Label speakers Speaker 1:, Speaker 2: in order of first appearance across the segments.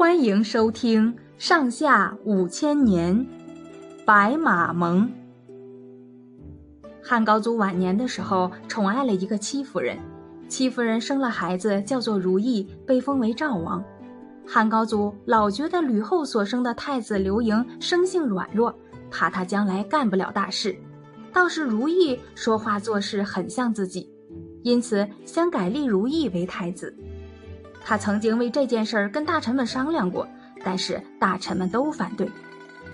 Speaker 1: 欢迎收听《上下五千年》，白马盟。汉高祖晚年的时候，宠爱了一个戚夫人。戚夫人生了孩子，叫做如意，被封为赵王。汉高祖老觉得吕后所生的太子刘盈生性软弱，怕他将来干不了大事。倒是如意说话做事很像自己，因此想改立如意为太子。他曾经为这件事儿跟大臣们商量过，但是大臣们都反对，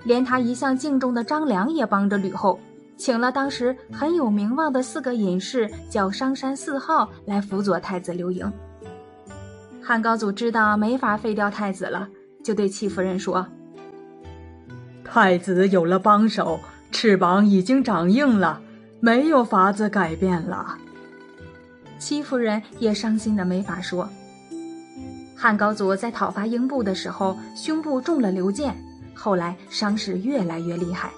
Speaker 1: 连他一向敬重的张良也帮着吕后，请了当时很有名望的四个隐士，叫商山四号来辅佐太子刘盈。汉高祖知道没法废掉太子了，就对戚夫人说：“
Speaker 2: 太子有了帮手，翅膀已经长硬了，没有法子改变了。”
Speaker 1: 戚夫人也伤心的没法说。汉高祖在讨伐英布的时候，胸部中了流箭，后来伤势越来越厉害。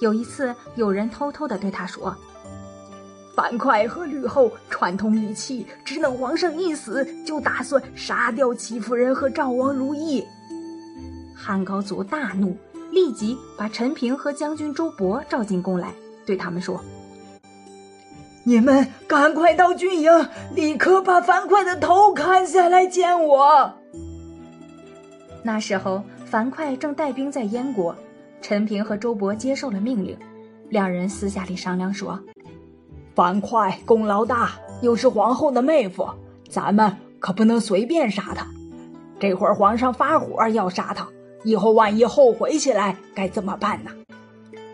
Speaker 1: 有一次，有人偷偷的对他说：“
Speaker 3: 樊哙和吕后串通一气，只等皇上一死，就打算杀掉戚夫人和赵王如意。”
Speaker 1: 汉高祖大怒，立即把陈平和将军周勃召进宫来，对他们说。
Speaker 3: 你们赶快到军营，立刻把樊哙的头砍下来见我。
Speaker 1: 那时候，樊哙正带兵在燕国，陈平和周勃接受了命令，两人私下里商量说：“
Speaker 3: 樊哙功劳大，又是皇后的妹夫，咱们可不能随便杀他。这会儿皇上发火要杀他，以后万一后悔起来，该怎么办呢？”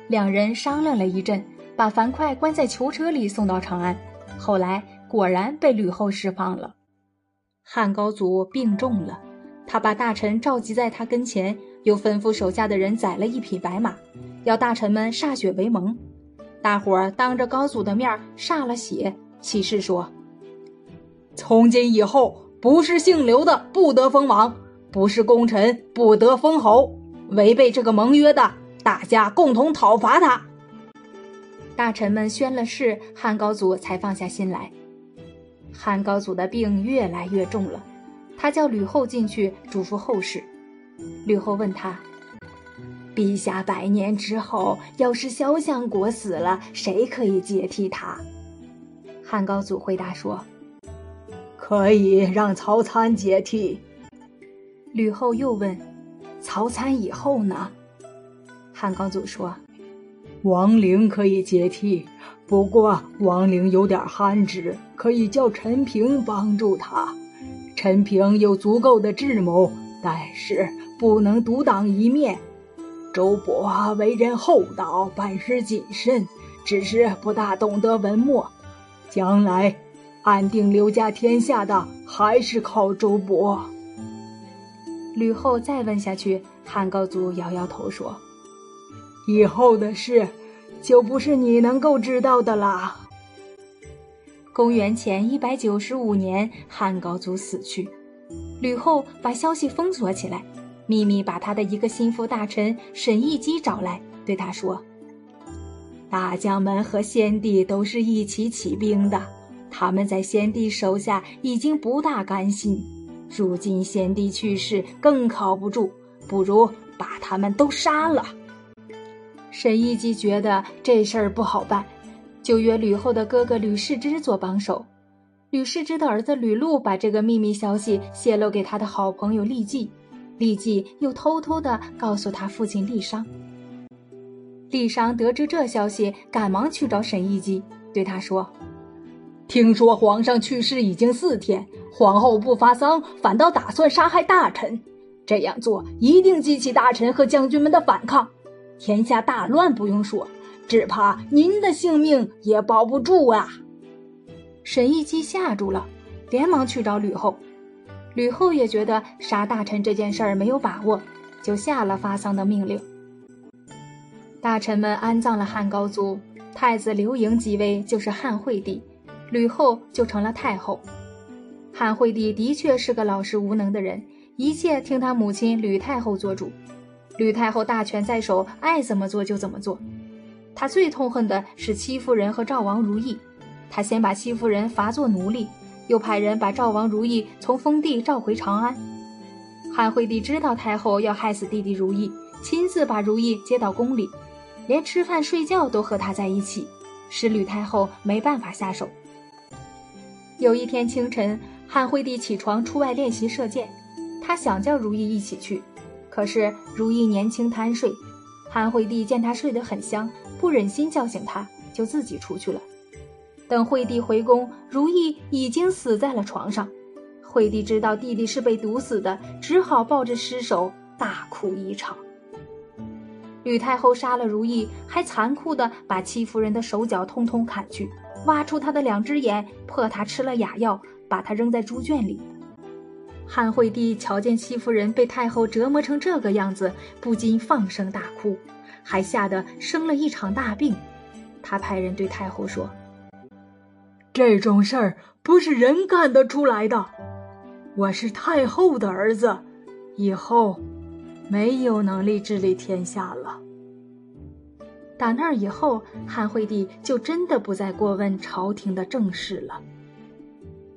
Speaker 1: 两人商量了一阵。把樊哙关在囚车里送到长安，后来果然被吕后释放了。汉高祖病重了，他把大臣召集在他跟前，又吩咐手下的人宰了一匹白马，要大臣们歃血为盟。大伙儿当着高祖的面歃了血，起誓说：
Speaker 4: 从今以后，不是姓刘的不得封王，不是功臣不得封侯。违背这个盟约的，大家共同讨伐他。
Speaker 1: 大臣们宣了誓，汉高祖才放下心来。汉高祖的病越来越重了，他叫吕后进去嘱咐后事。吕后问他：“陛下百年之后，要是萧相国死了，谁可以接替他？”汉高祖回答说：“
Speaker 3: 可以让曹参接替。”
Speaker 1: 吕后又问：“曹参以后呢？”汉高祖说。
Speaker 3: 王陵可以接替，不过王陵有点憨直，可以叫陈平帮助他。陈平有足够的智谋，但是不能独当一面。周勃为人厚道，办事谨慎，只是不大懂得文墨。将来安定刘家天下的还是靠周勃。
Speaker 1: 吕后再问下去，汉高祖摇摇头说。
Speaker 3: 以后的事，就不是你能够知道的啦。
Speaker 1: 公元前一百九十五年，汉高祖死去，吕后把消息封锁起来，秘密把他的一个心腹大臣沈亦基找来，对他说：“大将们和先帝都是一起起兵的，他们在先帝手下已经不大甘心，如今先帝去世，更靠不住，不如把他们都杀了。”沈亦基觉得这事儿不好办，就约吕后的哥哥吕世之做帮手。吕世之的儿子吕禄把这个秘密消息泄露给他的好朋友郦纪，郦纪又偷偷的告诉他父亲郦商。郦商得知这消息，赶忙去找沈亦基，对他说：“
Speaker 4: 听说皇上去世已经四天，皇后不发丧，反倒打算杀害大臣。这样做一定激起大臣和将军们的反抗。”天下大乱不用说，只怕您的性命也保不住啊！
Speaker 1: 沈亦基吓住了，连忙去找吕后。吕后也觉得杀大臣这件事儿没有把握，就下了发丧的命令。大臣们安葬了汉高祖，太子刘盈即位，就是汉惠帝，吕后就成了太后。汉惠帝的确是个老实无能的人，一切听他母亲吕太后做主。吕太后大权在手，爱怎么做就怎么做。她最痛恨的是戚夫人和赵王如意。她先把戚夫人罚做奴隶，又派人把赵王如意从封地召回长安。汉惠帝知道太后要害死弟弟如意，亲自把如意接到宫里，连吃饭睡觉都和他在一起，使吕太后没办法下手。有一天清晨，汉惠帝起床出外练习射箭，他想叫如意一起去，可是如意年轻贪睡，汉惠帝见他睡得很香，不忍心叫醒他，就自己出去了。等惠帝回宫，如意已经死在了床上。惠帝知道弟弟是被毒死的，只好抱着尸首大哭一场。吕太后杀了如意，还残酷地把戚夫人的手脚通通砍去。挖出她的两只眼，迫她吃了哑药，把她扔在猪圈里。汉惠帝瞧见戚夫人被太后折磨成这个样子，不禁放声大哭，还吓得生了一场大病。他派人对太后说：“
Speaker 2: 这种事儿不是人干得出来的。我是太后的儿子，以后没有能力治理天下了。”
Speaker 1: 打那以后，汉惠帝就真的不再过问朝廷的政事了。